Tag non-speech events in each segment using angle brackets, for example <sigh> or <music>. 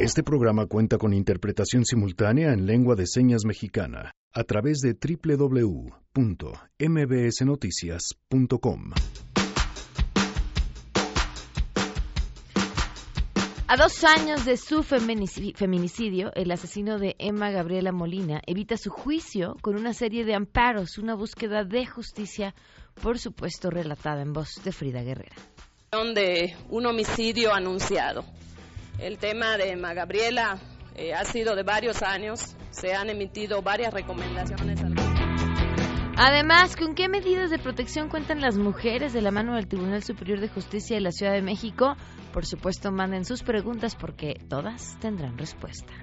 Este programa cuenta con interpretación simultánea en lengua de señas mexicana a través de www.mbsnoticias.com. A dos años de su feminicidio, el asesino de Emma Gabriela Molina evita su juicio con una serie de amparos, una búsqueda de justicia, por supuesto relatada en voz de Frida Guerrera. De un homicidio anunciado. El tema de Emma Gabriela eh, ha sido de varios años, se han emitido varias recomendaciones. Además, ¿con qué medidas de protección cuentan las mujeres de la mano del Tribunal Superior de Justicia de la Ciudad de México? Por supuesto, manden sus preguntas porque todas tendrán respuesta.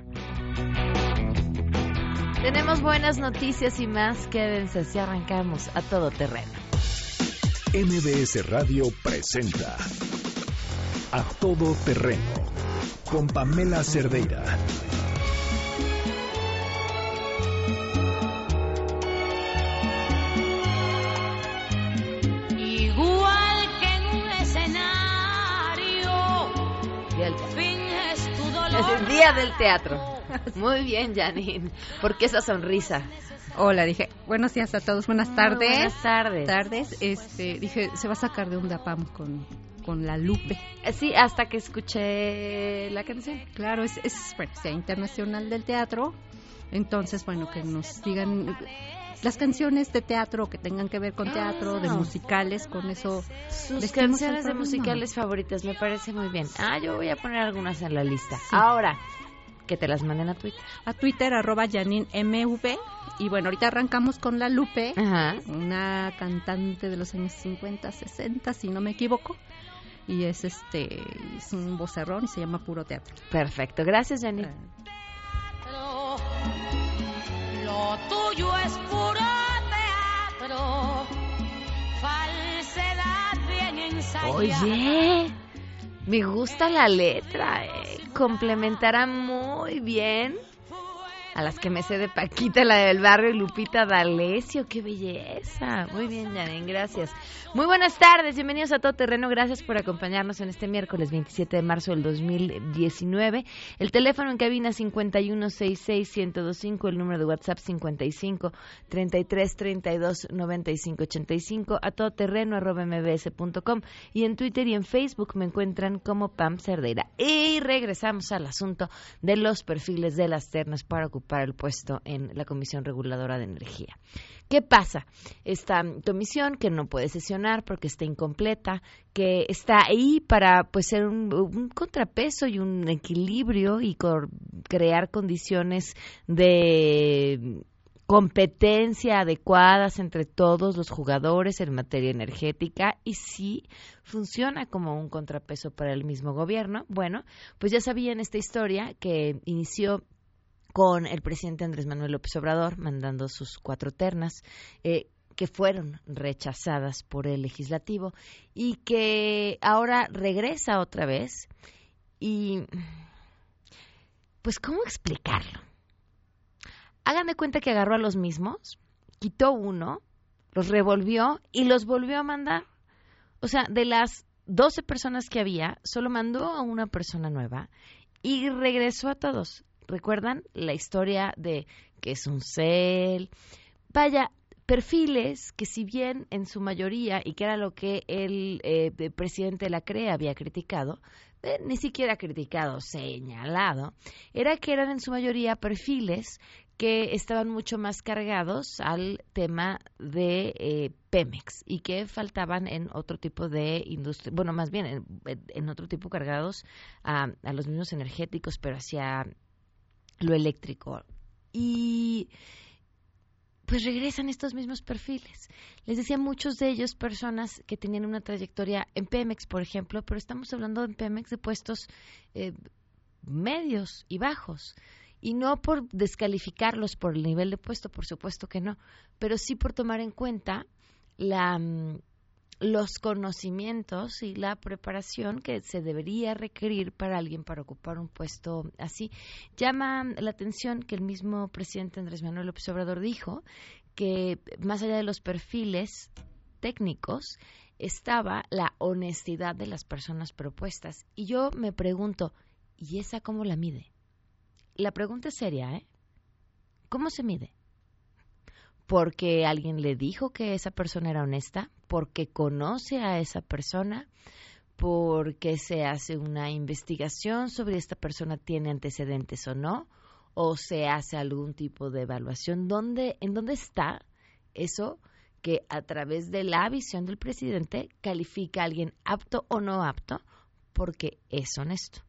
Tenemos buenas noticias y más. Quédense si arrancamos a todo terreno. MBS Radio presenta A Todo Terreno con Pamela Cerdeira. Es el día del teatro. <laughs> Muy bien, Janine. ¿Por qué esa sonrisa? Hola, dije, buenos días a todos, buenas tardes. buenas tardes. Tardes, este, dije, se va a sacar de un DAPAM con, con la Lupe. Eh, sí, hasta que escuché la canción. Claro, es, es bueno, sea internacional del teatro. Entonces, bueno, que nos digan las canciones de teatro que tengan que ver con teatro, de ah. musicales, con eso. Sus canciones de musicales favoritas, me parece muy bien. Ah, yo voy a poner algunas en la lista. Ahora, que te las manden a Twitter. A Twitter, arroba MV. Y bueno, ahorita arrancamos con La Lupe, una cantante de los años 50, 60, si no me equivoco. Y es este, es un vocerrón y se llama Puro Teatro. Perfecto, gracias Janine. Lo tuyo es puro teatro, falsedad bien ensayada. Oye, me gusta la letra, eh. complementará muy bien a las que me sé de Paquita, la del barrio, y Lupita D'Alessio. ¡Qué belleza! Muy bien, Yanen, gracias. Muy buenas tardes, bienvenidos a Todo Terreno. Gracias por acompañarnos en este miércoles 27 de marzo del 2019. El teléfono en cabina 5166125, el número de WhatsApp 55 33 32 95 85, a todoterreno arroba mbs.com y en Twitter y en Facebook me encuentran como Pam Cerdeira. Y regresamos al asunto de los perfiles de las ternas para ocupar para el puesto en la Comisión Reguladora de Energía. ¿Qué pasa? Esta comisión que no puede sesionar porque está incompleta, que está ahí para pues ser un, contrapeso y un equilibrio y crear condiciones de competencia adecuadas entre todos los jugadores en materia energética y si funciona como un contrapeso para el mismo gobierno. Bueno, pues ya sabían esta historia que inició con el presidente Andrés Manuel López Obrador mandando sus cuatro ternas. Eh, que fueron rechazadas por el legislativo y que ahora regresa otra vez. Y pues cómo explicarlo hagan de cuenta que agarró a los mismos quitó uno los revolvió y los volvió a mandar. O sea de las 12 personas que había solo mandó a una persona nueva y regresó a todos ¿Recuerdan la historia de que es un cel? Vaya, perfiles que si bien en su mayoría, y que era lo que el eh, presidente de la CRE había criticado, eh, ni siquiera criticado, señalado, era que eran en su mayoría perfiles que estaban mucho más cargados al tema de eh, Pemex y que faltaban en otro tipo de industria, bueno, más bien en, otro tipo cargados a, a los mismos energéticos, pero hacia lo eléctrico. Y pues regresan estos mismos perfiles. Les decía, muchos de ellos personas que tenían una trayectoria en Pemex, por ejemplo, pero estamos hablando en Pemex de puestos eh, medios y bajos. Y no por descalificarlos por el nivel de puesto, por supuesto que no, pero sí por tomar en cuenta la mm, los conocimientos y la preparación que se debería requerir para alguien para ocupar un puesto así. Llama la atención que el mismo presidente Andrés Manuel López Obrador dijo que más allá de los perfiles técnicos estaba la honestidad de las personas propuestas. Y yo me pregunto, ¿Y esa cómo la mide? La pregunta es seria, ¿eh? ¿Cómo se mide? Porque alguien le dijo que esa persona era honesta, porque conoce a esa persona, porque se hace una investigación sobre esta persona tiene antecedentes o no, o se hace algún tipo de evaluación. ¿Dónde, ¿En dónde está eso que a través de la visión del presidente califica a alguien apto o no apto porque es honesto?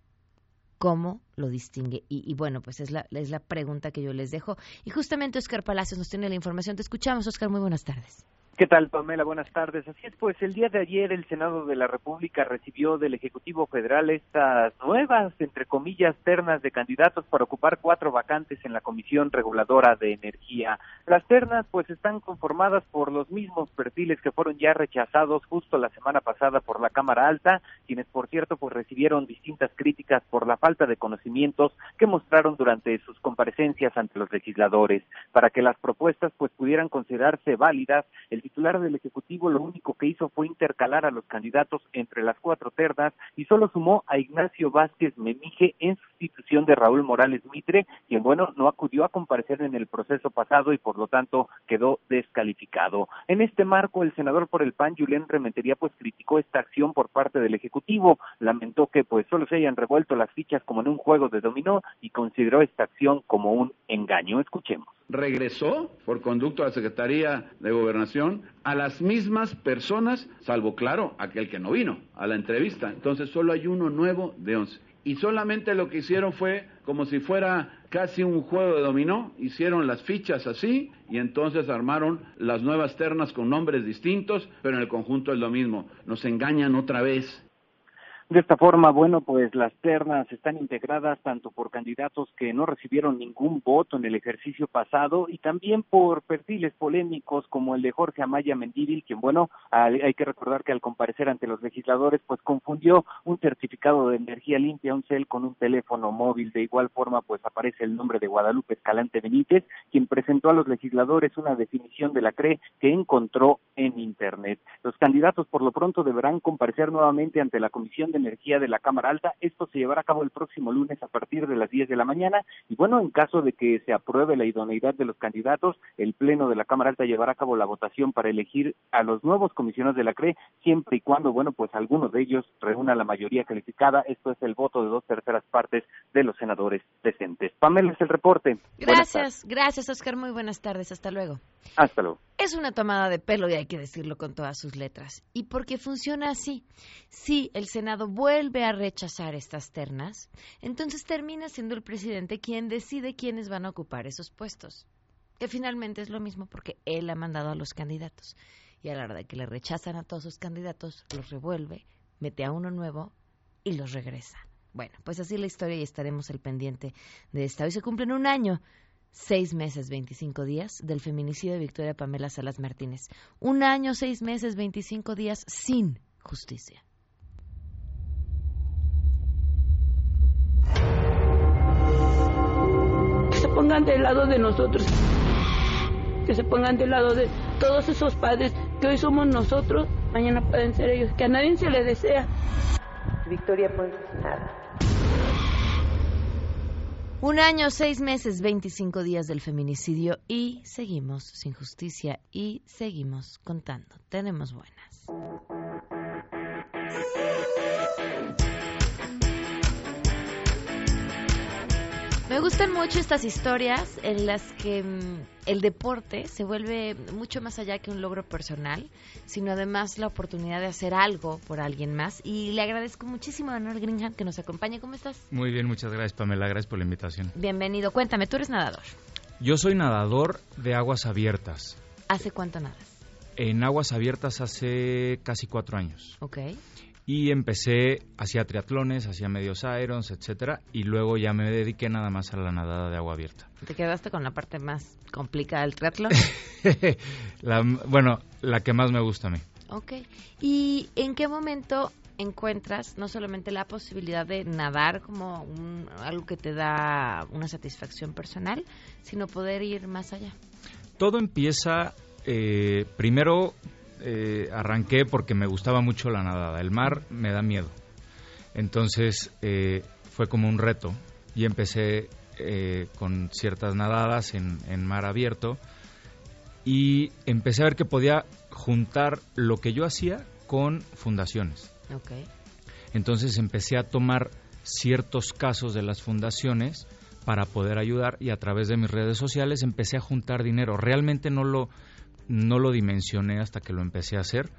Cómo lo distingue. Y, bueno, pues es la, es la pregunta que yo les dejo. Y justamente Oscar Palacios nos tiene la información. Te escuchamos, Oscar. Muy buenas tardes. ¿Qué tal, Pamela? Buenas tardes. Así es, pues el día de ayer el Senado de la República recibió del Ejecutivo Federal estas nuevas, entre comillas, ternas de candidatos para ocupar cuatro vacantes en la Comisión Reguladora de Energía. Las ternas, pues, están conformadas por los mismos perfiles que fueron ya rechazados justo la semana pasada por la Cámara Alta, quienes, por cierto, pues recibieron distintas críticas por la falta de conocimientos que mostraron durante sus comparecencias ante los legisladores. Para que las propuestas, pues, pudieran considerarse válidas, el titular del Ejecutivo lo único que hizo fue intercalar a los candidatos entre las cuatro ternas y solo sumó a Ignacio Vázquez Memije en sustitución de Raúl Morales Mitre, quien, bueno, no acudió a comparecer en el proceso pasado y por lo tanto quedó descalificado. En este marco, el senador por el PAN, Julián Rementería, pues criticó esta acción por parte del Ejecutivo, lamentó que pues solo se hayan revuelto las fichas como en un juego de dominó y consideró esta acción como un engaño. Escuchemos regresó por conducto a la Secretaría de Gobernación a las mismas personas, salvo claro, aquel que no vino a la entrevista. Entonces solo hay uno nuevo de once. Y solamente lo que hicieron fue como si fuera casi un juego de dominó, hicieron las fichas así y entonces armaron las nuevas ternas con nombres distintos, pero en el conjunto es lo mismo. Nos engañan otra vez de esta forma, bueno, pues las ternas están integradas tanto por candidatos que no recibieron ningún voto en el ejercicio pasado y también por perfiles polémicos como el de Jorge Amaya Mendívil, quien, bueno, hay que recordar que al comparecer ante los legisladores, pues confundió un certificado de energía limpia, un cel, con un teléfono móvil. De igual forma, pues aparece el nombre de Guadalupe Escalante Benítez, quien presentó a los legisladores una definición de la CRE que encontró en Internet. Los candidatos, por lo pronto, deberán comparecer nuevamente ante la Comisión de Energía de la Cámara Alta. Esto se llevará a cabo el próximo lunes a partir de las 10 de la mañana y bueno, en caso de que se apruebe la idoneidad de los candidatos, el Pleno de la Cámara Alta llevará a cabo la votación para elegir a los nuevos comisionados de la CRE, siempre y cuando, bueno, pues algunos de ellos reúnan la mayoría calificada. Esto es el voto de dos terceras partes de los senadores decentes. Pamela es el reporte. Gracias, gracias Oscar. Muy buenas tardes. Hasta luego. Hasta luego. Es una tomada de pelo y hay que decirlo con todas sus letras. Y porque funciona así. Si el Senado vuelve a rechazar estas ternas, entonces termina siendo el presidente quien decide quiénes van a ocupar esos puestos. Que finalmente es lo mismo porque él ha mandado a los candidatos. Y a la hora de que le rechazan a todos sus candidatos, los revuelve, mete a uno nuevo y los regresa. Bueno, pues así la historia y estaremos al pendiente de esta. Hoy se cumplen un año seis meses, 25 días del feminicidio de Victoria Pamela Salas Martínez. Un año, seis meses, 25 días sin justicia. Que se pongan del lado de nosotros, que se pongan del lado de todos esos padres que hoy somos nosotros, mañana pueden ser ellos, que a nadie se le desea. Victoria, pues nada. Un año, seis meses, 25 días del feminicidio y seguimos sin justicia y seguimos contando. Tenemos buenas. Me gustan mucho estas historias en las que mm, el deporte se vuelve mucho más allá que un logro personal, sino además la oportunidad de hacer algo por alguien más. Y le agradezco muchísimo a Noel Greenham que nos acompañe. ¿Cómo estás? Muy bien, muchas gracias Pamela, gracias por la invitación. Bienvenido. Cuéntame, tú eres nadador. Yo soy nadador de aguas abiertas. ¿Hace cuánto nadas? En aguas abiertas hace casi cuatro años. Ok y empecé, hacía triatlones, hacía medios irons, etcétera, y luego ya me dediqué nada más a la nadada de agua abierta. ¿Te quedaste con la parte más complicada del triatlón? <laughs> bueno, la que más me gusta a mí. Ok. ¿Y en qué momento encuentras no solamente la posibilidad de nadar como algo que te da una satisfacción personal, sino poder ir más allá? Todo empieza eh, primero eh, arranqué porque me gustaba mucho la nadada. El mar me da miedo. Entonces, eh, fue como un reto y empecé eh, con ciertas nadadas en, en mar abierto y empecé a ver que podía juntar lo que yo hacía con fundaciones. Okay. Entonces empecé a tomar ciertos casos de las fundaciones para poder ayudar y a través de mis redes sociales empecé a juntar dinero. Realmente no lo, no lo dimensioné hasta que lo empecé a hacer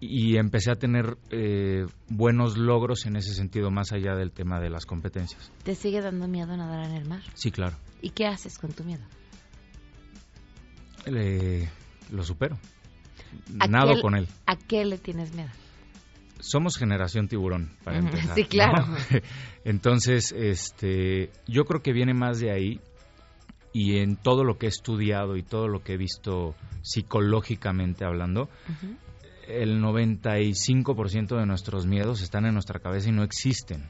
y empecé a tener eh, buenos logros en ese sentido, más allá del tema de las competencias. ¿Te sigue dando miedo nadar en el mar? Sí, claro. ¿Y qué haces con tu miedo? lo supero. Nado con él. ¿A qué le tienes miedo? somos generación tiburón, para empezar. Sí, claro. <laughs> Entonces, este, yo creo que viene más de ahí y en todo lo que he estudiado y todo lo que he visto psicológicamente hablando, el 95% de nuestros miedos están en nuestra cabeza y no existen,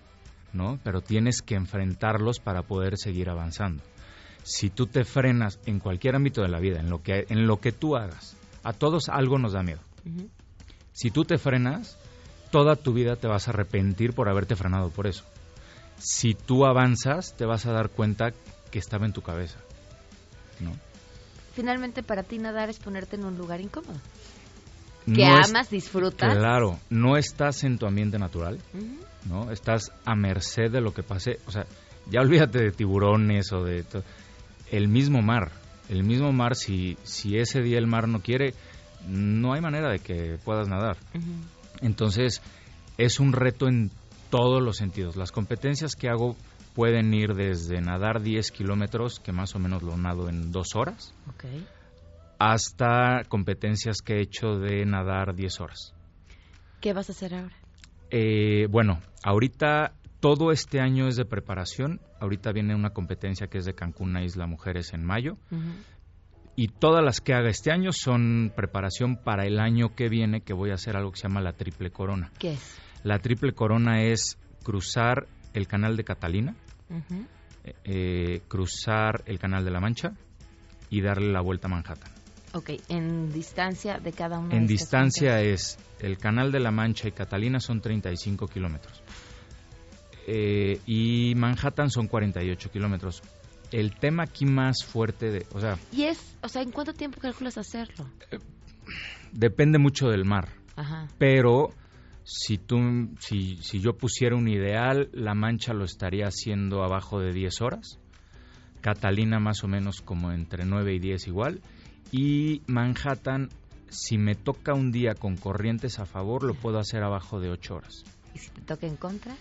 ¿no? Pero tienes que enfrentarlos para poder seguir avanzando. Si tú te frenas en cualquier ámbito de la vida, en lo que, en lo que tú hagas, a todos algo nos da miedo. Si tú te frenas, toda tu vida te vas a arrepentir por haberte frenado por eso. Si tú avanzas, te vas a dar cuenta que estaba en tu cabeza. ¿No? Finalmente, para ti nadar es ponerte en un lugar incómodo. Que amas, disfrutas. Claro, no estás en tu ambiente natural, ¿no? Estás a merced de lo que pase. O sea, ya olvídate de tiburones o de... El mismo mar, el mismo mar, si, si ese día el mar no quiere, no hay manera de que puedas nadar. Entonces, es un reto en todos los sentidos. Las competencias que hago pueden ir desde nadar 10 kilómetros, que más o menos lo nado en dos horas, hasta competencias que he hecho de nadar 10 horas. ¿Qué vas a hacer ahora? Eh, bueno, ahorita todo este año es de preparación. Ahorita viene una competencia que es de Cancún a Isla Mujeres en mayo y todas las que haga este año son preparación para el año que viene, que voy a hacer algo que se llama la triple corona. ¿Qué es? La triple corona es cruzar el canal de Catalina, eh, eh, cruzar el canal de la Mancha y darle la vuelta a Manhattan. Ok, en distancia de cada una En distancia es el canal de la Mancha y Catalina son 35 kilómetros. Eh, y Manhattan son 48 kilómetros el tema aquí más fuerte de, o sea... ¿Y es, o sea, en cuánto tiempo calculas hacerlo? Eh, depende mucho del mar. Ajá. Pero si tú, si, si yo pusiera un ideal, La Mancha lo estaría haciendo abajo de 10 horas. Catalina más o menos como entre 9 y 10 igual. Y Manhattan, si me toca un día con corrientes a favor, lo puedo hacer abajo de 8 horas. ¿Y si te toca en contra?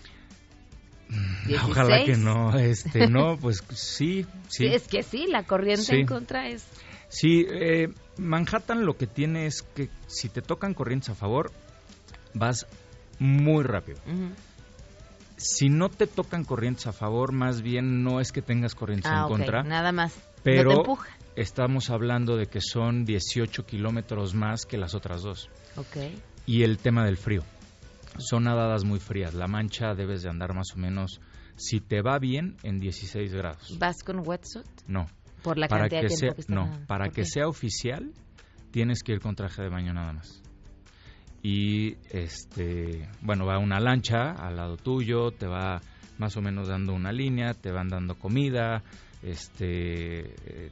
<laughs> Ojalá que no, este, no, <laughs> pues sí, sí. Es que sí, la corriente en contra es... Sí, eh, Manhattan lo que tiene es que si te tocan corrientes a favor, vas muy rápido. Si no te tocan corrientes a favor, más bien no es que tengas corrientes ah, en contra. Nada más. Pero estamos hablando de que son 18 kilómetros más que las otras dos. Okay. Y el tema del frío son nadadas muy frías. La mancha debes de andar más o menos, si te va bien, en 16 grados. ¿Vas con wetsuit? No. Por la para que sea, No, para que sea oficial, tienes que ir con traje de baño nada más. Y, este, bueno, va una lancha al lado tuyo, te va más o menos dando una línea, te van dando comida, este, eh,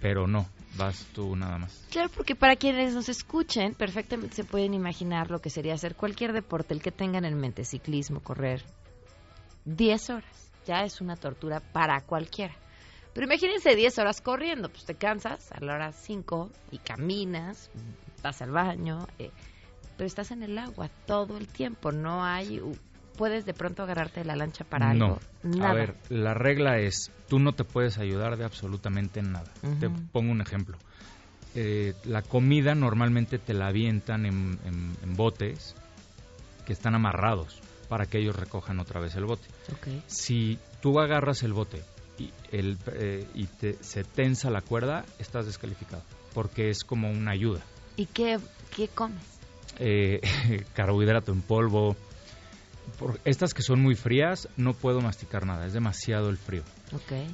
pero no, vas tú nada más. Claro, porque para quienes nos escuchen, perfectamente se pueden imaginar lo que sería hacer cualquier deporte, el que tengan en mente, ciclismo, correr, 10 horas. Ya es una tortura para cualquiera. Pero imagínense 10 horas corriendo, pues te cansas a la hora 5 y caminas, vas al baño, eh, pero estás en el agua todo el tiempo, no hay puedes de pronto agarrarte de la lancha para algo. No. A ver, la regla es, tú no te puedes ayudar de absolutamente nada. Te pongo un ejemplo. Eh, la comida normalmente te la avientan en, botes que están amarrados para que ellos recojan otra vez el bote. Si tú agarras el bote y, el, eh, y te, se tensa la cuerda, estás descalificado, porque es como una ayuda. ¿Y qué, qué comes? Eh, <laughs> carbohidrato en polvo, por estas que son muy frías no puedo masticar nada, es demasiado el frío.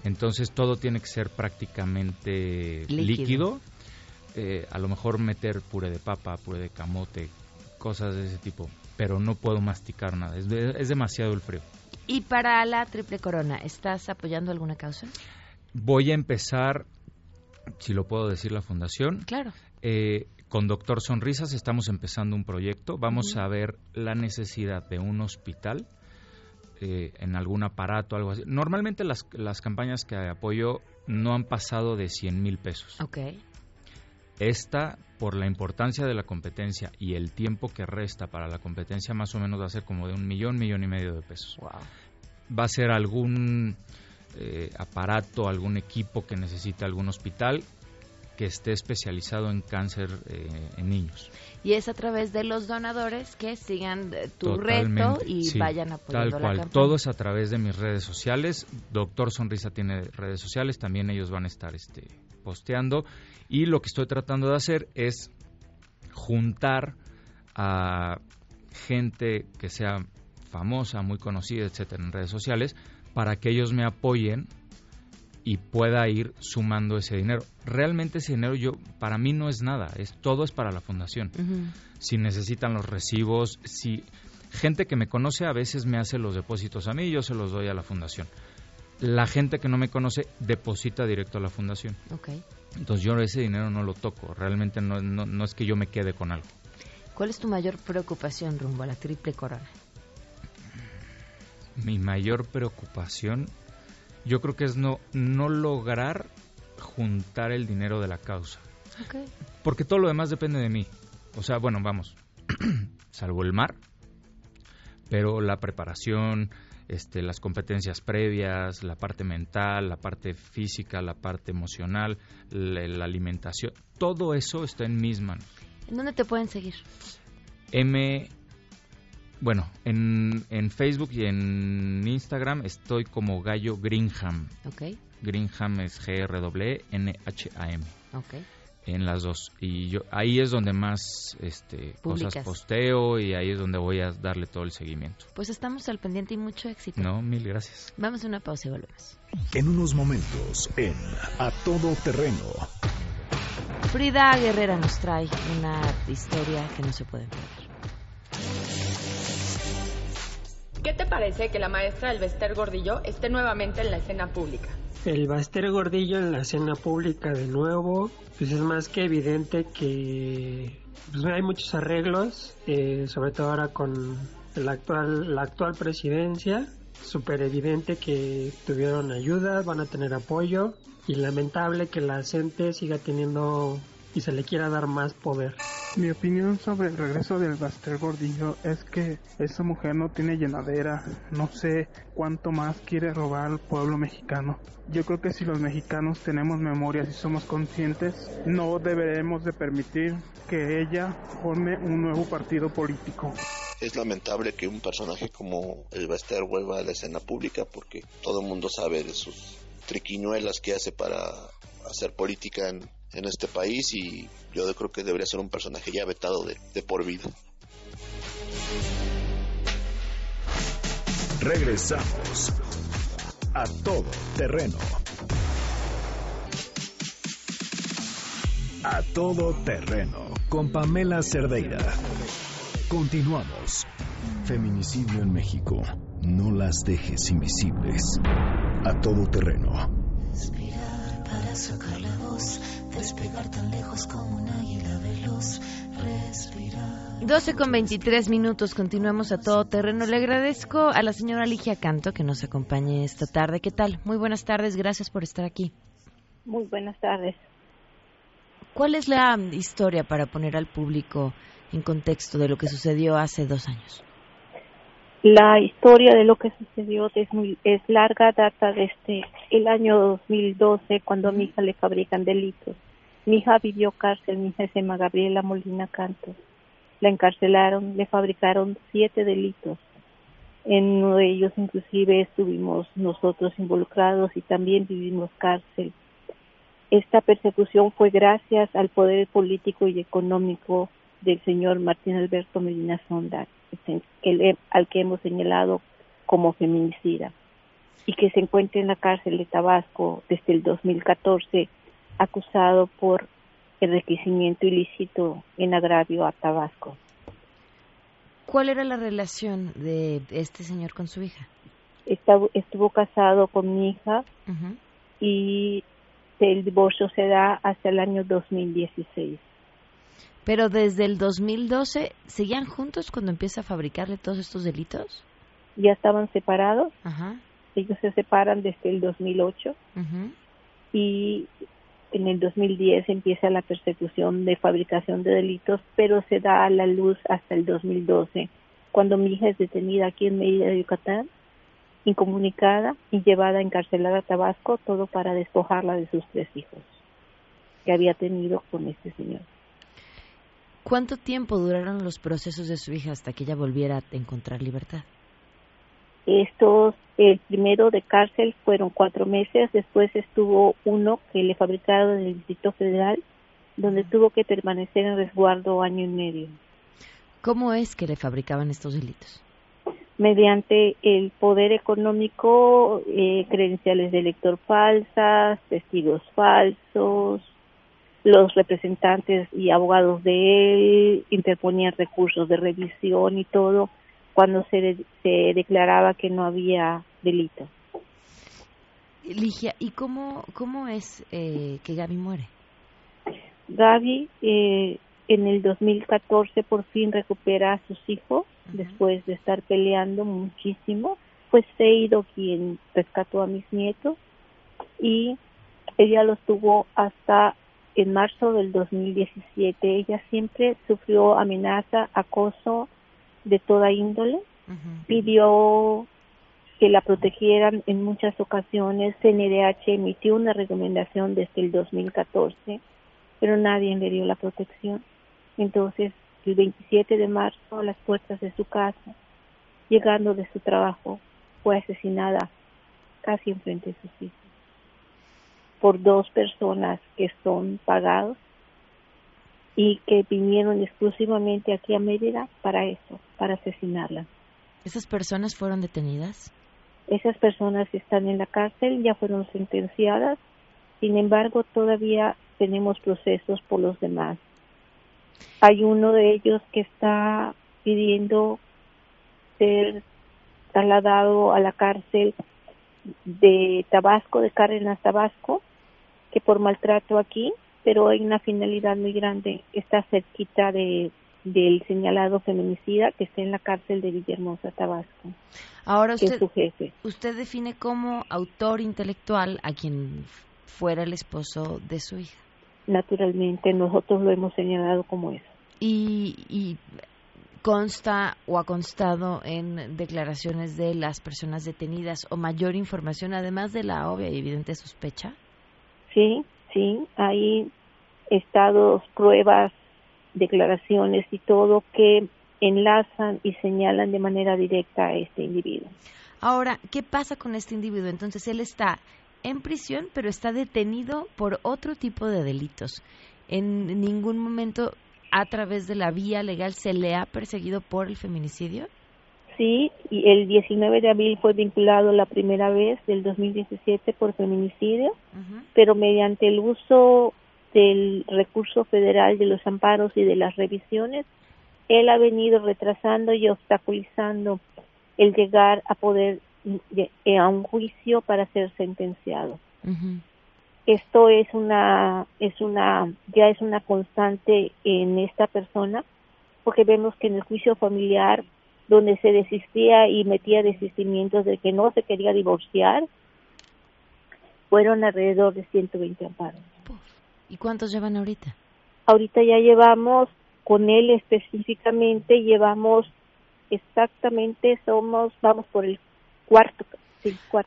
Entonces todo tiene que ser prácticamente líquido. Eh, a lo mejor meter puré de papa, puré de camote, cosas de ese tipo, pero no puedo masticar nada, es, demasiado el frío. Y para la Triple Corona, ¿estás apoyando alguna causa? Voy a empezar, si lo puedo decir, la fundación. Claro. Eh, con Doctor Sonrisas estamos empezando un proyecto. Vamos a ver la necesidad de un hospital eh, en algún aparato, algo así. Normalmente las, las campañas que apoyo no han pasado de 100 mil pesos. Ok. Esta, por la importancia de la competencia y el tiempo que resta para la competencia, más o menos va a ser como de un millón, millón y medio de pesos. Va a ser algún eh, aparato, algún equipo que necesite algún hospital que esté especializado en cáncer eh, en niños. Y es a través de los donadores que sigan eh, tu reto y vayan apoyando tal cual. Todo es a través de mis redes sociales. Doctor Sonrisa tiene redes sociales, también ellos van a estar este, posteando. Y lo que estoy tratando de hacer es juntar a gente que sea famosa, muy conocida, etcétera, en redes sociales, para que ellos me apoyen y pueda ir sumando ese dinero. Realmente ese dinero yo para mí no es nada, es todo es para la fundación. Si necesitan los recibos, si gente que me conoce a veces me hace los depósitos a mí y yo se los doy a la fundación. La gente que no me conoce deposita directo a la fundación. Entonces yo ese dinero no lo toco, realmente no, no, no es que yo me quede con algo. ¿Cuál es tu mayor preocupación rumbo a la triple corona? Mi mayor preocupación yo creo que es no, no lograr juntar el dinero de la causa. Porque todo lo demás depende de mí. O sea, bueno, vamos, <clears throat> salvo el mar, pero la preparación, este, las competencias previas, la parte mental, la parte física, la parte emocional, la, alimentación, todo eso está en mis manos. ¿En dónde te pueden seguir? M bueno, en, en Facebook y en Instagram estoy como Gallo Greenham. Ok. Greenham es G-R-W-N-H-A-M. Ok. En las dos. Y yo ahí es donde más este, cosas posteo y ahí es donde voy a darle todo el seguimiento. Pues estamos al pendiente y mucho éxito. No, mil gracias. Vamos a una pausa y volvemos. En unos momentos, en A Todo Terreno. Frida Guerrera nos trae una historia que no se puede perder. ¿Qué te parece que la maestra del Bester Gordillo esté nuevamente en la escena pública? El Bester Gordillo en la escena pública de nuevo, pues es más que evidente que pues hay muchos arreglos, eh, sobre todo ahora con el actual, la actual presidencia, súper evidente que tuvieron ayuda, van a tener apoyo y lamentable que la gente siga teniendo y se le quiera dar más poder. Mi opinión sobre el regreso del Baster Gordillo es que esa mujer no tiene llenadera, no sé cuánto más quiere robar al pueblo mexicano. Yo creo que si los mexicanos tenemos memoria, y somos conscientes, no deberemos de permitir que ella forme un nuevo partido político. Es lamentable que un personaje como el Baster vuelva a la escena pública porque todo el mundo sabe de sus triquiñuelas que hace para hacer política en en este país y yo creo que debería ser un personaje ya vetado de, de por vida. Regresamos a todo terreno. A todo terreno con Pamela Cerdeira. Continuamos. Feminicidio en México. No las dejes invisibles. A todo terreno. Respirar para sacar la voz despegar tan lejos como un águila veloz, respirar. 12 con 23 minutos, continuamos a todo terreno. Le agradezco a la señora Ligia Canto que nos acompañe esta tarde. ¿Qué tal? Muy buenas tardes, gracias por estar aquí. Muy buenas tardes. ¿Cuál es la historia para poner al público en contexto de lo que sucedió hace dos años? La historia de lo que sucedió es, es larga, data desde el año 2012, cuando a mi hija le fabrican delitos. Mi hija vivió cárcel, mi hija se llama Gabriela Molina Cantos. La encarcelaron, le fabricaron siete delitos. En uno de ellos inclusive estuvimos nosotros involucrados y también vivimos cárcel. Esta persecución fue gracias al poder político y económico del señor Martín Alberto Medina Al que hemos señalado como feminicida y que se encuentra en la cárcel de Tabasco desde el 2014 acusado por enriquecimiento ilícito en agravio a Tabasco. ¿Cuál era la relación de este señor con su hija? estuvo casado con mi hija y el divorcio se da hasta el año 2016. Pero desde el 2012, ¿seguían juntos cuando empieza a fabricarle todos estos delitos? Ya estaban separados. Ellos se separan desde el 2008. Y en el 2010 empieza la persecución de fabricación de delitos, pero se da a la luz hasta el 2012, cuando mi hija es detenida aquí en Mérida, Yucatán, incomunicada y llevada encarcelada a Tabasco, todo para despojarla de sus tres hijos que había tenido con este señor. ¿Cuánto tiempo duraron los procesos de su hija hasta que ella volviera a encontrar libertad? Estos, el primero de cárcel fueron cuatro meses, después estuvo uno que le fabricaron en el Distrito Federal, donde tuvo que permanecer en resguardo año y medio. ¿Cómo es que le fabricaban estos delitos? Mediante el poder económico, eh, credenciales de elector falsas, testigos falsos, los representantes y abogados de él interponían recursos de revisión y todo cuando se, se declaraba que no había delito. Ligia, ¿y cómo, cómo es eh, que Gaby muere? Gaby eh, en el 2014 por fin recupera a sus hijos después de estar peleando muchísimo. Fue Seido quien rescató a mis nietos y ella los tuvo hasta en marzo del 2017. Ella siempre sufrió amenaza, acoso de toda índole. Pidió que la protegieran en muchas ocasiones. CNDH emitió una recomendación desde el 2014, pero nadie le dio la protección. Entonces, el 27 de marzo, a las puertas de su casa, llegando de su trabajo, fue asesinada casi enfrente de sus hijos por dos personas que son pagados y que vinieron exclusivamente aquí a Mérida para eso, para asesinarla. ¿Esas personas fueron detenidas? Esas personas están en la cárcel, ya fueron sentenciadas, sin embargo todavía tenemos procesos por los demás. Hay uno de ellos que está pidiendo ser trasladado a la cárcel de Tabasco, de Cárdenas, Tabasco, que por maltrato aquí, pero hay una finalidad muy grande. Está cerquita de del señalado feminicida que está en la cárcel de Villahermosa, Tabasco. Ahora usted, su jefe. usted define como autor intelectual a quien fuera el esposo de su hija. Naturalmente, nosotros lo hemos señalado como eso. Y, y consta o ha constado en declaraciones de las personas detenidas o mayor información, además de la obvia y evidente sospecha. Sí, sí, hay estados, pruebas, declaraciones y todo que enlazan y señalan de manera directa a este individuo. Ahora, ¿qué pasa con este individuo? Entonces, él está en prisión, pero está detenido por otro tipo de delitos. En ningún momento, a través de la vía legal, se le ha perseguido por el feminicidio. Sí, y el 19 de abril fue vinculado la primera vez del 2017 por feminicidio, pero mediante el uso del recurso federal de los amparos y de las revisiones, él ha venido retrasando y obstaculizando el llegar a poder eh, a un juicio para ser sentenciado. Esto es una es una ya es una constante en esta persona porque vemos que en el juicio familiar donde se desistía y metía desistimientos de que no se quería divorciar, fueron alrededor de 120 amparos. ¿Y cuántos llevan ahorita? Ahorita ya llevamos, con él específicamente, llevamos exactamente, somos, vamos por el cuarto.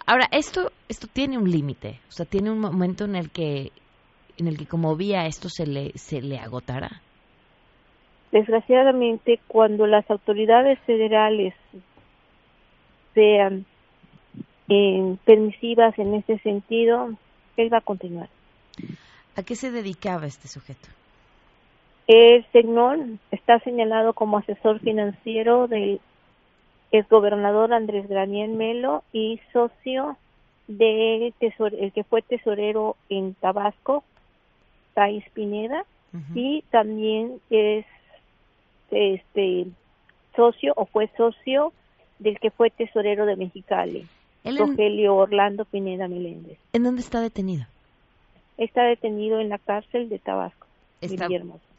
Ahora, esto, esto tiene un límite, o sea, tiene un momento en el que, en el que como vía esto se le, se le agotará. Desgraciadamente, cuando las autoridades federales sean eh, permisivas en ese sentido, él va a continuar. ¿A qué se dedicaba este sujeto? El señor está señalado como asesor financiero del exgobernador Andrés Graniel Melo y socio del el que fue tesorero en Tabasco, Thais Pineda, y también es este socio o fue socio del que fue tesorero de Mexicali. Rogelio Orlando Pineda Meléndez. ¿En dónde está detenido? Está detenido en la cárcel de Tabasco. Está,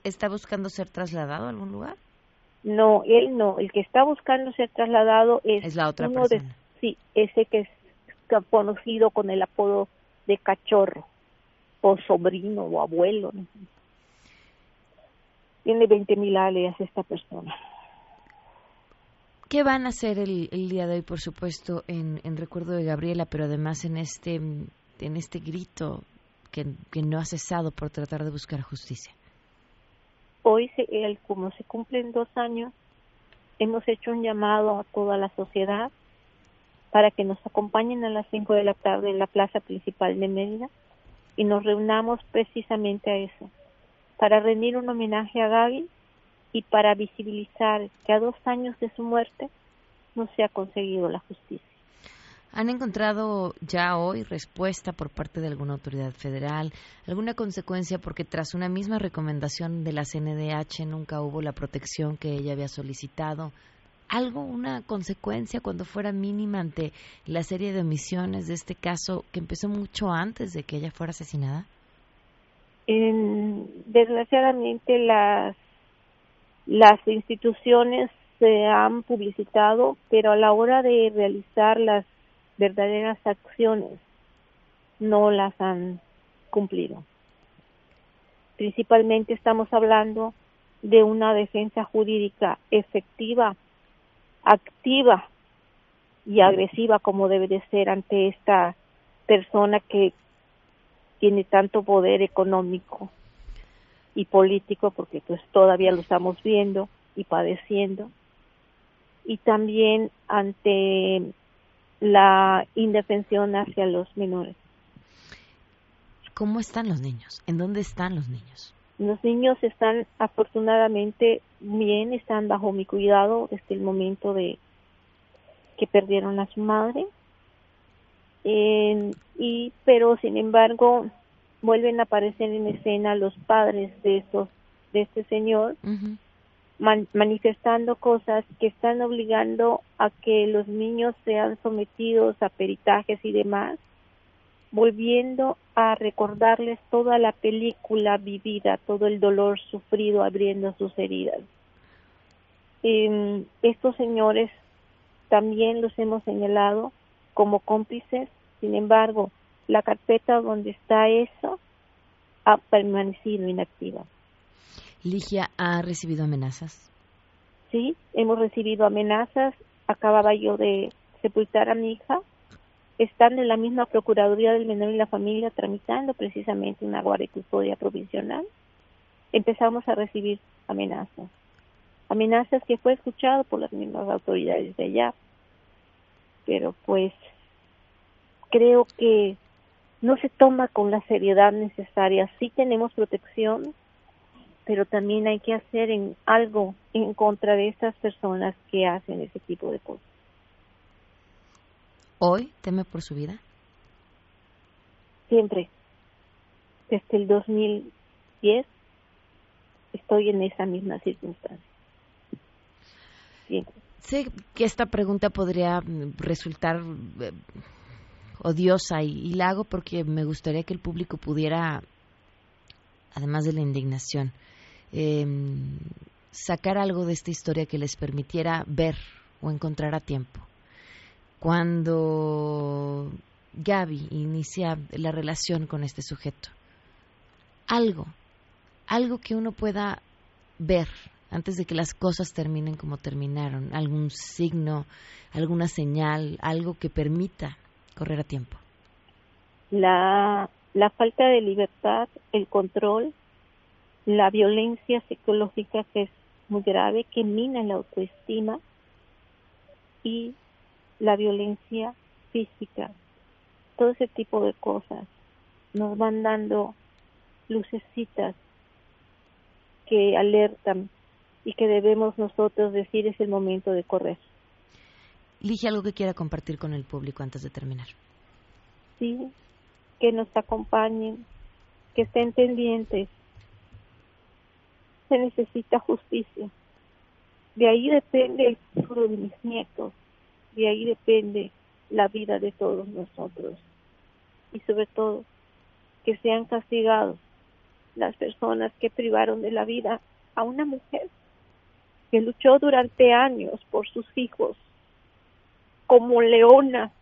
¿Está buscando ser trasladado a algún lugar? No, él no. El que está buscando ser trasladado es, la otra persona. sí, ese que es conocido con el apodo de cachorro, o sobrino, o abuelo. Tiene 20 mil alias esta persona. ¿Qué van a hacer el, día de hoy, por supuesto, en, recuerdo de Gabriela, pero además en este, en este grito que, no ha cesado por tratar de buscar justicia? Hoy, como se cumplen dos años, hemos hecho un llamado a toda la sociedad para que nos acompañen a las 5 de la tarde en la plaza principal de Mérida y nos reunamos precisamente a eso, para rendir un homenaje a Gaby y para visibilizar que a dos años de su muerte no se ha conseguido la justicia. ¿Han encontrado ya hoy respuesta por parte de alguna autoridad federal, alguna consecuencia porque tras una misma recomendación de la CNDH nunca hubo la protección que ella había solicitado? ¿Algo, una consecuencia cuando fuera mínima ante la serie de omisiones de este caso que empezó mucho antes de que ella fuera asesinada? Desgraciadamente las las instituciones se han publicitado, pero a la hora de realizar las verdaderas acciones no las han cumplido. Principalmente estamos hablando de una defensa jurídica efectiva, activa y agresiva como debe de ser ante esta persona que tiene tanto poder económico y político, porque pues todavía lo estamos viendo y padeciendo, y también ante la indefensión hacia los menores. ¿Cómo están los niños? ¿En dónde están los niños? Los niños están afortunadamente bien, están bajo mi cuidado desde el momento de que perdieron a su madre. Y pero sin embargo vuelven a aparecer en escena los padres de estos de este señor manifestando cosas que están obligando a que los niños sean sometidos a peritajes y demás volviendo a recordarles toda la película vivida, todo el dolor sufrido abriendo sus heridas. Eh, estos señores también los hemos señalado como cómplices, sin embargo, la carpeta donde está eso ha permanecido inactiva. Ligia, ¿ha recibido amenazas? Sí, hemos recibido amenazas. Acababa yo de sepultar a mi hija, estando en la misma Procuraduría del Menor y la Familia tramitando precisamente una guardia custodia provisional. Empezamos a recibir amenazas. Amenazas que fue escuchado por las mismas autoridades de allá. Pero pues creo que no se toma con la seriedad necesaria. Sí tenemos protección, pero también hay que hacer en algo en contra de esas personas que hacen ese tipo de cosas. ¿Hoy teme por su vida? Siempre. Desde el 2010 estoy en esa misma circunstancia. Siempre. Sé que esta pregunta podría resultar eh, odiosa y, la hago porque me gustaría que el público pudiera, además de la indignación, em, sacar algo de esta historia que les permitiera ver o encontrar a tiempo. Cuando Gaby inicia la relación con este sujeto, algo, algo que uno pueda ver antes de que las cosas terminen como terminaron, algún signo, alguna señal, algo que permita correr a tiempo? La, la falta de libertad, el control, la violencia psicológica que es muy grave, que mina la autoestima y la violencia física. Todo ese tipo de cosas nos van dando lucecitas que alertan y que debemos nosotros decir es el momento de correr. Elige algo que quiera compartir con el público antes de terminar. Sí, que nos acompañen, que estén pendientes. Se necesita justicia. De ahí depende el futuro de mis nietos. De ahí depende la vida de todos nosotros. Y sobre todo, que sean castigados las personas que privaron de la vida a una mujer que luchó durante años por sus hijos como leona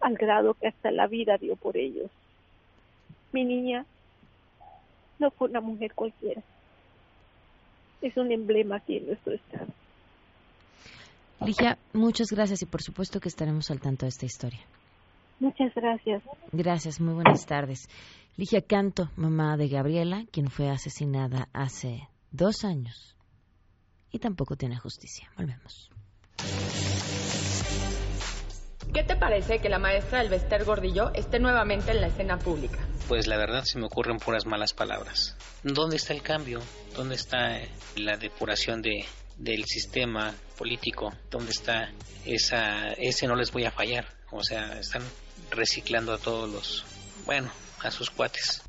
al grado que hasta la vida dio por ellos. Mi niña no fue una mujer cualquiera. Es un emblema aquí en nuestro estado. Ligia, muchas gracias y por supuesto que estaremos al tanto de esta historia. Muchas gracias. Gracias, muy buenas tardes. Ligia Canto, mamá de Gabriela, quien fue asesinada hace dos años y tampoco tiene justicia. Volvemos. ¿Qué te parece que la maestra del Bester Gordillo esté nuevamente en la escena pública? Pues la verdad se me ocurren puras malas palabras. ¿Dónde está el cambio? ¿Dónde está la depuración de, del sistema político? ¿Dónde está esa, ese no les voy a fallar? O sea, están reciclando a todos los, bueno, a sus cuates.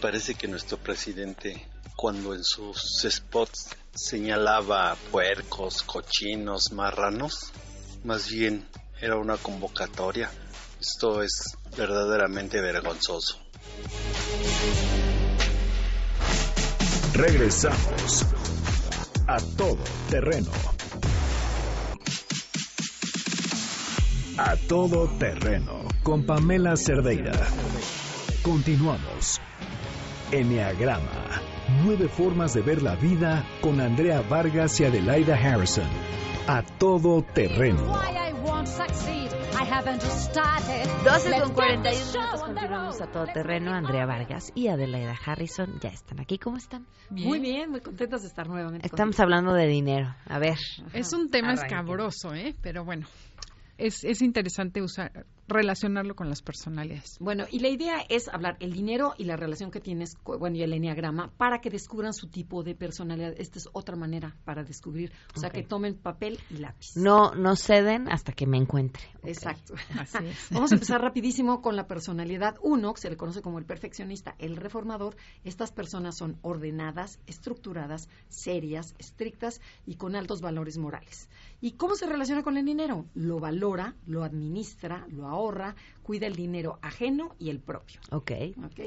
Parece que nuestro presidente, cuando en sus spots señalaba puercos, cochinos, marranos, más bien era una convocatoria. Esto es verdaderamente vergonzoso. Regresamos a todo terreno. A todo terreno con Pamela Cerdeira. Continuamos. Enneagrama. Nueve formas de ver la vida con Andrea Vargas y Adelaida Harrison. A todo terreno. 12 con 41 minutos continuamos a todo terreno. Andrea Vargas y Adelaida Harrison ya están aquí. ¿Cómo están? Muy bien, muy contentas de estar nuevamente. Estamos hablando de dinero. A ver. Es un tema escabroso, ¿eh? Pero bueno, es, es interesante usar relacionarlo con las personalidades. Bueno, y la idea es hablar el dinero y la relación que tienes, bueno, y el enneagrama, para que descubran su tipo de personalidad. Esta es otra manera para descubrir, o sea, que tomen papel y lápiz. No, no ceden hasta que me encuentre. Exacto. Así es. <laughs> Vamos a empezar rapidísimo con la personalidad uno, que se le conoce como el perfeccionista, el reformador. Estas personas son ordenadas, estructuradas, serias, estrictas y con altos valores morales. ¿Y cómo se relaciona con el dinero? Lo valora, lo administra, lo ahorra, cuida el dinero ajeno y el propio. Ok. Ok.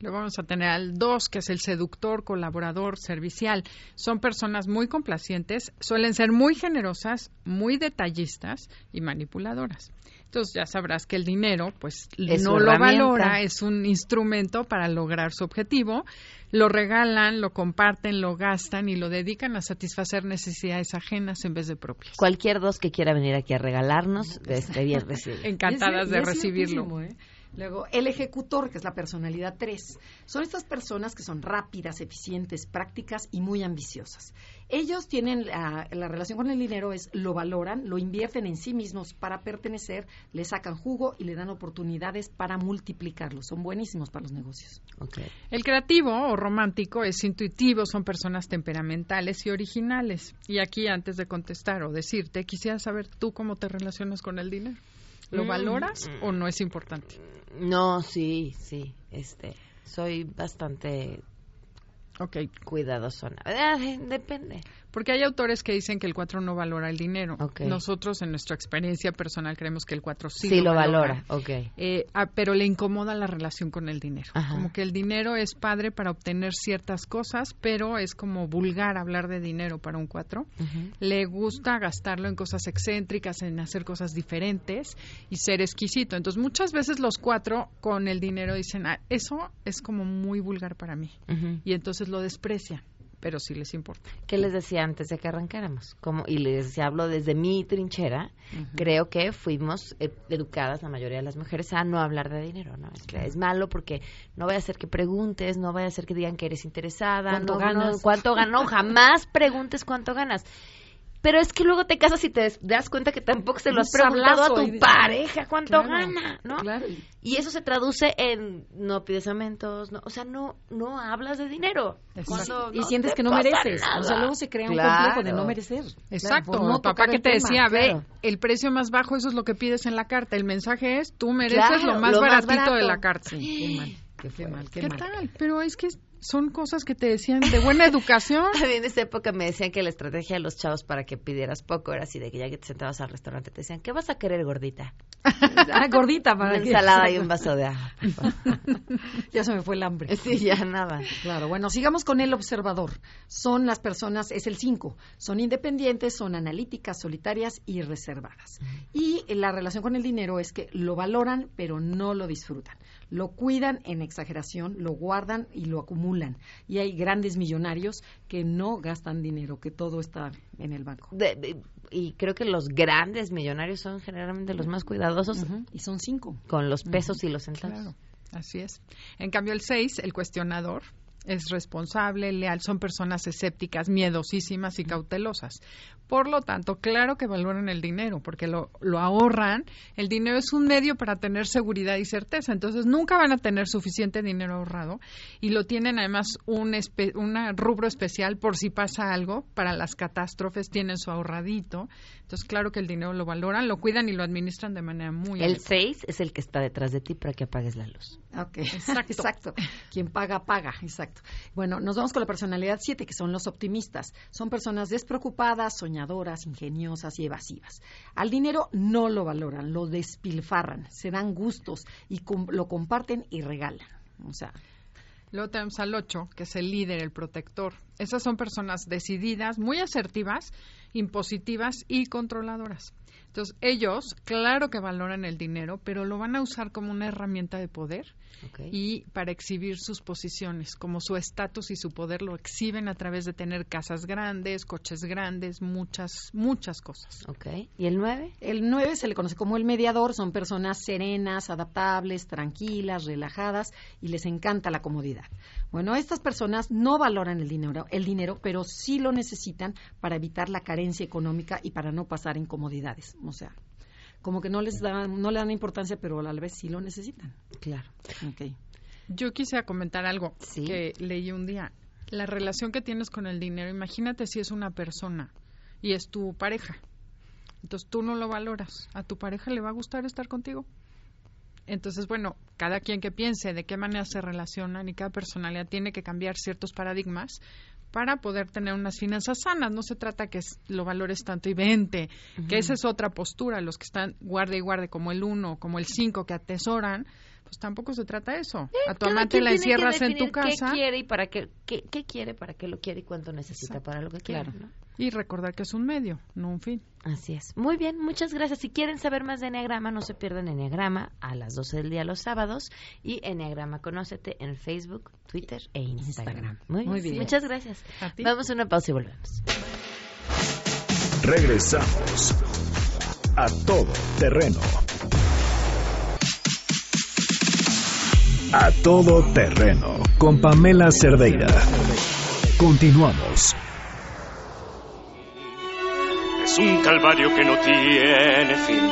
Luego vamos a tener al 2, que es el seductor, colaborador, servicial. Son personas muy complacientes, suelen ser muy generosas, muy detallistas y manipuladoras. Entonces ya sabrás que el dinero, pues no lo valora, es un instrumento para lograr su objetivo. Lo regalan, lo comparten, lo gastan y lo dedican a satisfacer necesidades ajenas en vez de propias. Cualquier dos que quiera venir aquí a regalarnos, esté bien recibido. Encantadas es- de es recibirlo. ¿eh? Luego, el ejecutor, que es la personalidad 3. Son estas personas que son rápidas, eficientes, prácticas y muy ambiciosas. Ellos tienen la, la relación con el dinero es lo valoran, lo invierten en sí mismos para pertenecer, le sacan jugo y le dan oportunidades para multiplicarlo. Son buenísimos para los negocios. El creativo o romántico es intuitivo, son personas temperamentales y originales. Y aquí, antes de contestar o decirte, quisiera saber tú cómo te relacionas con el dinero. ¿Lo Mm. valoras o no es importante? No, sí, sí. Este, soy bastante okay. cuidadosona. Ah, Depende. Porque hay autores que dicen que el 4 no valora el dinero. Nosotros, en nuestra experiencia personal, creemos que el 4 sí, Sí, lo valora. Ok. Eh, ah, pero le incomoda la relación con el dinero. Ajá. Como que el dinero es padre para obtener ciertas cosas, pero es como vulgar hablar de dinero para un 4. Le gusta gastarlo en cosas excéntricas, en hacer cosas diferentes y ser exquisito. Entonces, muchas veces los cuatro con el dinero dicen, "Ah, eso es como muy vulgar para mí. Y entonces lo desprecian, pero sí les importa. ¿Qué les decía antes de que arrancáramos? Como, y les hablo desde mi trinchera. Creo que fuimos eh, educadas, la mayoría de las mujeres, a no hablar de dinero. ¿no? Es, es malo porque no vaya a ser que preguntes, no vaya a ser que digan que eres interesada. ¿Cuánto no, ganas? no, ¿Cuánto ganas? <laughs> No, jamás preguntes cuánto ganas. Pero es que luego te casas y te des- das cuenta que tampoco se lo has Un preguntado a tu y- pareja cuánto Claro, gana, ¿no? claro. Y eso se traduce en no pides aumentos, no, o sea, no no hablas de dinero. Cuando y no sientes te que no mereces. nada. O sea, luego se crea un Claro. complejo de no merecer. Exacto, no papá que te tema, decía, ve, claro. el precio más bajo, eso es lo que pides en la carta. El mensaje es, tú mereces Claro, lo más lo más baratito de la carta. Qué mal, qué, mal, qué, ¿Qué mal. tal? Pero es que es- son cosas que te decían de buena educación. <laughs> A mí en esa época me decían que la estrategia de los chavos para que pidieras poco era así de que ya que te sentabas al restaurante te decían, ¿qué vas a querer gordita? ah, <laughs> gordita para Una ensalada y un vaso de agua. <laughs> ya se me fue el hambre. Sí, ya nada. Claro, bueno, sigamos con el observador. Son las personas, es el 5, son independientes, son analíticas, solitarias y reservadas. Y la relación con el dinero es que lo valoran, pero no lo disfrutan lo cuidan en exageración, lo guardan y lo acumulan. Y hay grandes millonarios que no gastan dinero, que todo está en el banco. y creo que los grandes millonarios son generalmente los más cuidadosos. Y son cinco. Con los pesos y los centavos. Claro. Así es. En cambio, el 6, el cuestionador, es responsable, leal, son personas escépticas, miedosísimas y cautelosas. Por lo tanto, claro que valoran el dinero, porque lo, lo ahorran. El dinero es un medio para tener seguridad y certeza, entonces nunca van a tener suficiente dinero ahorrado y lo tienen además un rubro especial por si pasa algo, para las catástrofes tienen su ahorradito. Entonces, claro que el dinero lo valoran, lo cuidan y lo administran de manera muy... El 6 es el que está detrás de ti para que apagues la luz. Ok, exacto. <laughs> exacto. Quien paga, paga, exacto. Bueno, nos vamos con la personalidad 7, que son los optimistas. Son personas despreocupadas, soñadoras, ingeniosas y evasivas. Al dinero no lo valoran, lo despilfarran, se dan gustos y lo comparten y regalan. O sea, Luego tenemos al 8, que es el líder, el protector. Esas son personas decididas, muy asertivas, impositivas y controladoras. Entonces, ellos, claro que valoran el dinero, pero lo van a usar como una herramienta de poder y para exhibir sus posiciones, como su estatus y su poder lo exhiben a través de tener casas grandes, coches grandes, muchas, muchas cosas. Okay. ¿Y el 9? El 9 se le conoce como el mediador, son personas serenas, adaptables, tranquilas, relajadas y les encanta la comodidad. Bueno, estas personas no valoran el dinero, el dinero, pero sí lo necesitan para evitar la carencia económica y para no pasar incomodidades. O sea, como que no les dan, no le dan importancia, pero a la vez sí lo necesitan. Claro. Okay. Yo quisiera comentar algo que leí un día. La relación que tienes con el dinero, imagínate si es una persona y es tu pareja. Entonces tú no lo valoras. ¿A tu pareja le va a gustar estar contigo? Entonces, bueno, cada quien que piense de qué manera se relacionan y cada personalidad tiene que cambiar ciertos paradigmas para poder tener unas finanzas sanas. No se trata que lo valores tanto y vente, que esa es otra postura. Los que están guarde y guarde como el uno, como el cinco, que atesoran, pues tampoco se trata de eso. Eh, a tu amante la encierras en tu casa. ¿Qué quiere y para qué, qué, quiere, para qué lo quiere y cuánto necesita para lo que quiere? Y recordar que es un medio, no un fin. Así es. Muy bien, muchas gracias. Si quieren saber más de Enneagrama, no se pierdan Enneagrama a las 12 del día los sábados y Enneagrama Conócete en Facebook, Twitter e Instagram. Muy, bien. Muchas gracias. Vamos a una pausa y volvemos. Regresamos a todo terreno. A todo terreno con Pamela Cerdeira. Continuamos un calvario que no tiene fin.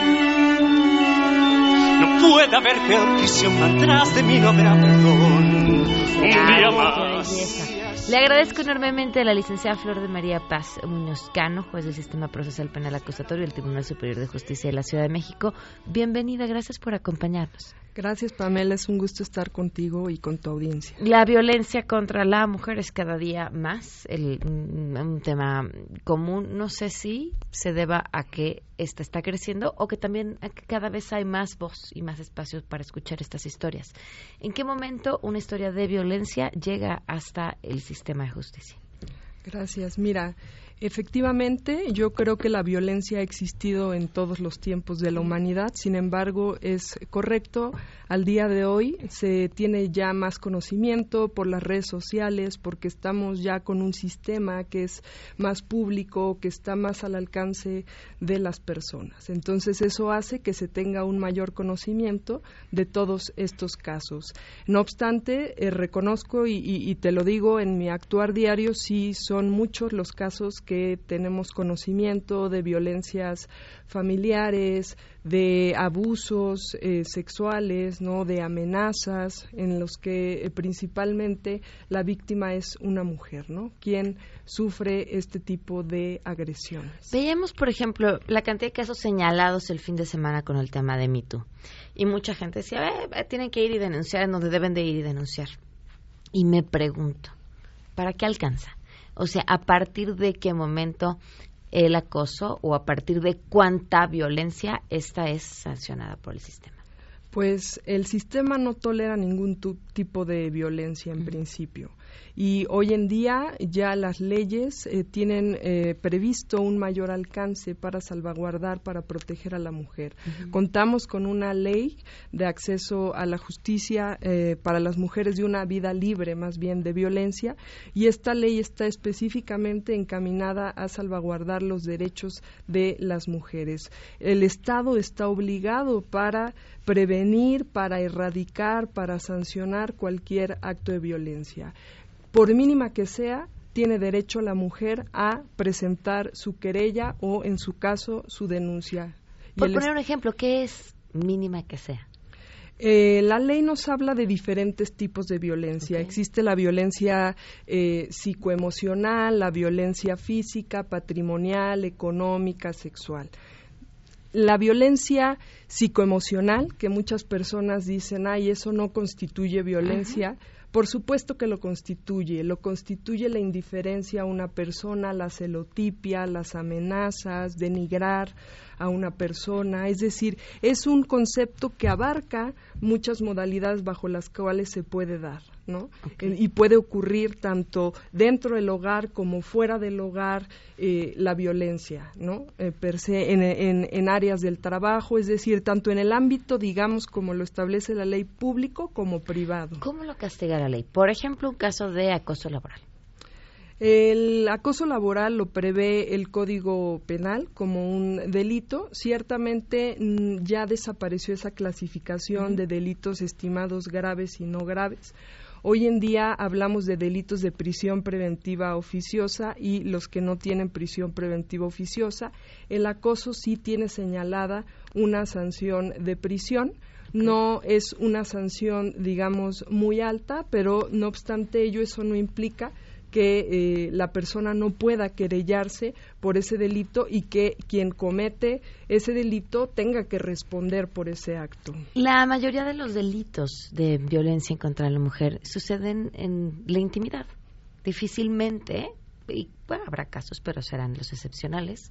No puede haber peor prisión, atrás de mí no habrá perdón. Un día más. Le agradezco enormemente a la licenciada Flor de María Paz Muñoz Cano, juez del Sistema Procesal Penal Acusatorio del Tribunal Superior de Justicia de la Ciudad de México. Bienvenida, gracias por acompañarnos. Gracias, Pamela. Es un gusto estar contigo y con tu audiencia. La violencia contra la mujer es cada día más el, un tema común. No sé si se deba a que esta está creciendo o que también cada vez hay más voz y más espacios para escuchar estas historias. ¿En qué momento una historia de violencia llega hasta el sistema de justicia? Gracias. Mira, Efectivamente, yo creo que la violencia ha existido en todos los tiempos de la humanidad, sin embargo, es correcto, al día de hoy se tiene ya más conocimiento por las redes sociales, porque estamos ya con un sistema que es más público, que está más al alcance de las personas. Entonces, eso hace que se tenga un mayor conocimiento de todos estos casos. No obstante, eh, reconozco y, y te lo digo en mi actuar diario, sí son muchos los casos que tenemos conocimiento de violencias familiares, de abusos eh, sexuales, no, de amenazas, en los que eh, principalmente la víctima es una mujer, ¿no? Quien sufre este tipo de agresiones. Veíamos, por ejemplo, la cantidad de casos señalados el fin de semana con el tema de MeToo. Y mucha gente decía, eh, tienen que ir y denunciar en donde deben de ir y denunciar Y me pregunto, ¿para qué alcanza? O sea, ¿a partir de qué momento el acoso o a partir de cuánta violencia esta es sancionada por el sistema? Pues el sistema no tolera ningún tipo de violencia en principio y hoy en día ya las leyes eh, tienen eh, previsto un mayor alcance para salvaguardar, para proteger a la mujer. Contamos con una ley de acceso a la justicia eh, para las mujeres de una vida libre, más bien de violencia, y esta ley está específicamente encaminada a salvaguardar los derechos de las mujeres. El Estado está obligado para prevenir, para erradicar, para sancionar cualquier acto de violencia por mínima que sea, tiene derecho la mujer a presentar su querella o, en su caso, su denuncia. Por poner un ejemplo, ¿qué es mínima que sea? Eh, la ley nos habla de diferentes tipos de violencia. Existe la violencia eh, psicoemocional, la violencia física, patrimonial, económica, sexual. La violencia psicoemocional, que muchas personas dicen, ay, eso no constituye violencia. Por supuesto que lo constituye, lo constituye la indiferencia a una persona, la celotipia, las amenazas, denigrar a una persona, es decir, es un concepto que abarca muchas modalidades bajo las cuales se puede dar. ¿No? Eh, y puede ocurrir tanto dentro del hogar como fuera del hogar eh, la violencia, ¿no? Eh, per se en, en, áreas del trabajo, es decir, tanto en el ámbito, digamos, como lo establece la ley público como privado. ¿Cómo lo castiga la ley? Por ejemplo, un caso de acoso laboral. El acoso laboral lo prevé el Código Penal como un delito. Ciertamente mm, ya desapareció esa clasificación de delitos estimados graves y no graves. Hoy en día hablamos de delitos de prisión preventiva oficiosa y los que no tienen prisión preventiva oficiosa. El acoso sí tiene señalada una sanción de prisión. No es una sanción, digamos, muy alta, pero no obstante ello, eso no implica que eh, la persona no pueda querellarse por ese delito y que quien comete ese delito tenga que responder por ese acto. La mayoría de los delitos de violencia contra la mujer suceden en la intimidad. Difícilmente, y bueno, habrá casos, pero serán los excepcionales.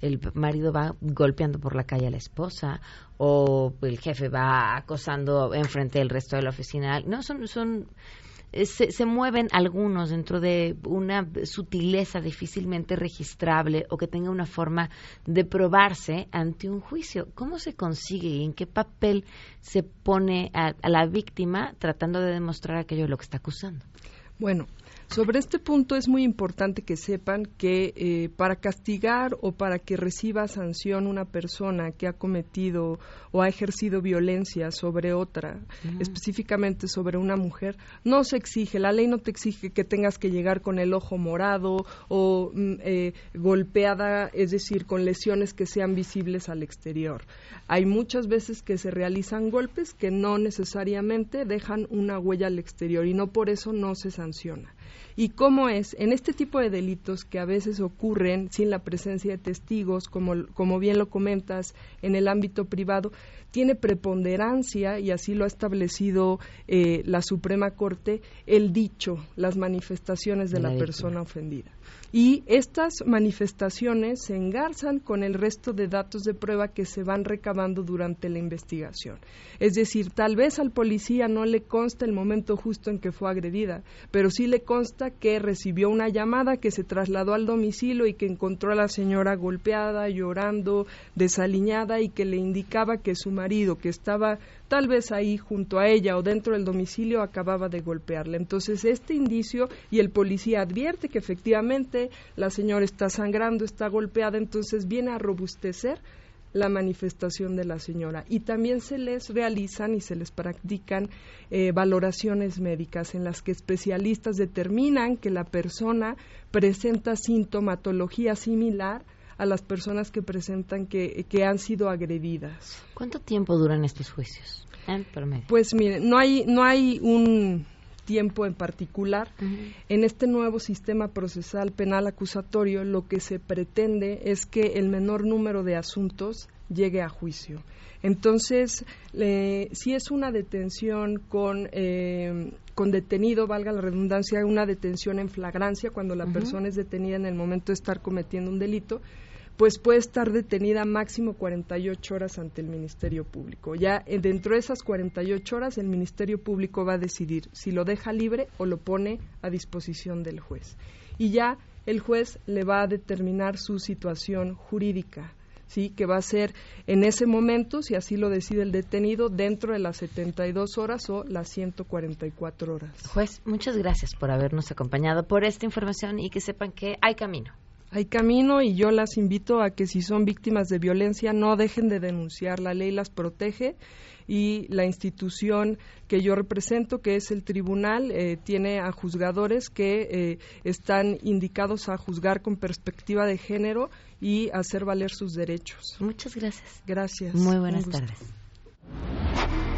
El marido va golpeando por la calle a la esposa o el jefe va acosando enfrente del resto de la oficina. No, son, son eh, se, mueven algunos dentro de una sutileza difícilmente registrable o que tenga una forma de probarse ante un juicio. ¿Cómo se consigue y en qué papel se pone a, a la víctima tratando de demostrar aquello de lo que está acusando? Bueno, sobre este punto es muy importante que sepan que eh, para castigar o para que reciba sanción una persona que ha cometido o ha ejercido violencia sobre otra, específicamente sobre una mujer, no se exige, la ley no te exige que tengas que llegar con el ojo morado o mm, eh, golpeada, es decir, con lesiones que sean visibles al exterior. Hay muchas veces que se realizan golpes que no necesariamente dejan una huella al exterior y no por eso no se sanciona y cómo es en este tipo de delitos que a veces ocurren sin la presencia de testigos, como, como bien lo comentas, en el ámbito privado, tiene preponderancia, y así lo ha establecido eh, la Suprema Corte, el dicho, las manifestaciones de la persona ofendida y estas manifestaciones se engarzan con el resto de datos de prueba que se van recabando durante la investigación. Es decir, tal vez al policía no le consta el momento justo en que fue agredida, pero sí le consta que recibió una llamada que se trasladó al domicilio y que encontró a la señora golpeada, llorando, desaliñada y que le indicaba que su marido, que estaba tal vez ahí junto a ella o dentro del domicilio acababa de golpearla. Entonces este indicio y el policía advierte que efectivamente la señora está sangrando, está golpeada, entonces viene a robustecer la manifestación de la señora y también se les realizan y se les practican eh, valoraciones médicas en las que especialistas determinan que la persona presenta sintomatología similar a las personas que presentan que, que han sido agredidas. ¿Cuánto tiempo duran estos juicios? Pues mire, no hay, no hay un tiempo en particular. En este nuevo sistema procesal penal acusatorio lo que se pretende es que el menor número de asuntos llegue a juicio. Entonces, si es una detención con, eh, con detenido, valga la redundancia, una detención en flagrancia cuando la persona es detenida en el momento de estar cometiendo un delito, pues puede estar detenida máximo 48 horas ante el Ministerio Público. Ya eh, dentro de esas 48 horas el Ministerio Público va a decidir si lo deja libre o lo pone a disposición del juez. Y ya el juez le va a determinar su situación jurídica. ¿Sí? que va a ser en ese momento, si así lo decide el detenido, dentro de las 72 horas o las 144 horas. Juez, muchas gracias por habernos acompañado, por esta información y que sepan que hay camino hay camino y yo las invito a que si son víctimas de violencia no dejen de denunciar. La ley las protege y la institución que yo represento, que es el tribunal, eh, tiene a juzgadores que eh, están indicados a juzgar con perspectiva de género y hacer valer sus derechos. Muchas gracias. Gracias. Muy buenas tardes.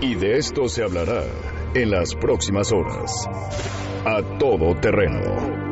Y de esto se hablará en las próximas horas. A todo terreno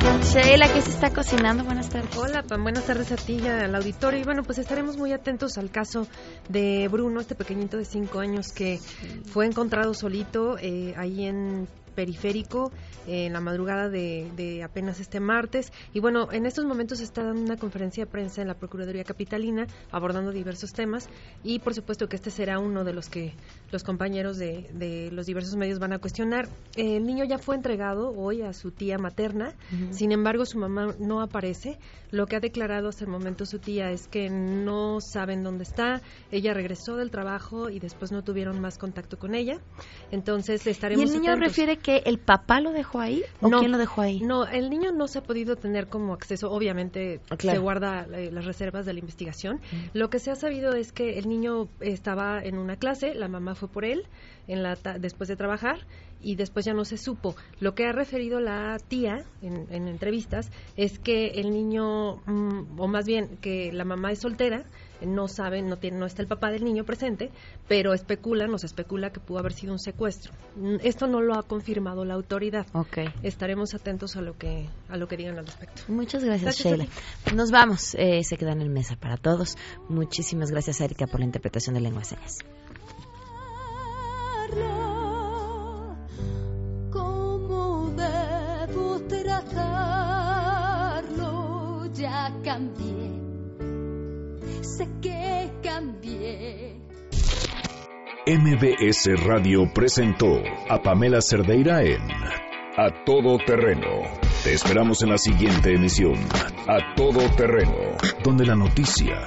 Sheila, ¿qué se está cocinando? Buenas tardes. Hola, buenas tardes a ti y al auditorio. Y bueno, pues estaremos muy atentos al caso de Bruno, este pequeñito de cinco años que fue encontrado solito eh, ahí en periférico en la madrugada de, apenas este martes. Y bueno, en estos momentos está dando una conferencia de prensa en la Procuraduría Capitalina abordando diversos temas y por supuesto que este será uno de los que los compañeros de, los diversos medios van a cuestionar. El niño ya fue entregado hoy a su tía materna, sin embargo su mamá no aparece. Lo que ha declarado hasta el momento su tía es que no saben dónde está. Ella regresó del trabajo y después no tuvieron más contacto con ella. Entonces estaremos. ¿Y el niño refiere que el papá lo dejó ahí o no, quién lo dejó ahí? No, el niño no se ha podido tener como acceso. Obviamente se guarda eh, las reservas de la investigación. Lo que se ha sabido es que el niño estaba en una clase, la mamá fue por él en la después de trabajar y después ya no se supo. Lo que ha referido la tía en, entrevistas es que el niño, mm, o más bien que la mamá es soltera, no saben, no tiene, no está el papá del niño presente, pero especulan, nos especula que pudo haber sido un secuestro. Mm, esto no lo ha confirmado la autoridad. Okay. Estaremos atentos a lo que a lo que digan al respecto. Muchas gracias, Sheila. Nos vamos, eh, se quedan en mesa para todos. Muchísimas gracias, Erika, por la interpretación de lengua de señas. ¿Cómo debo tratarlo? Ya cambié sé que cambié. MBS Radio presentó a Pamela Cerdeira en A Todo Terreno. Te esperamos en la siguiente emisión, A Todo Terreno, donde la noticia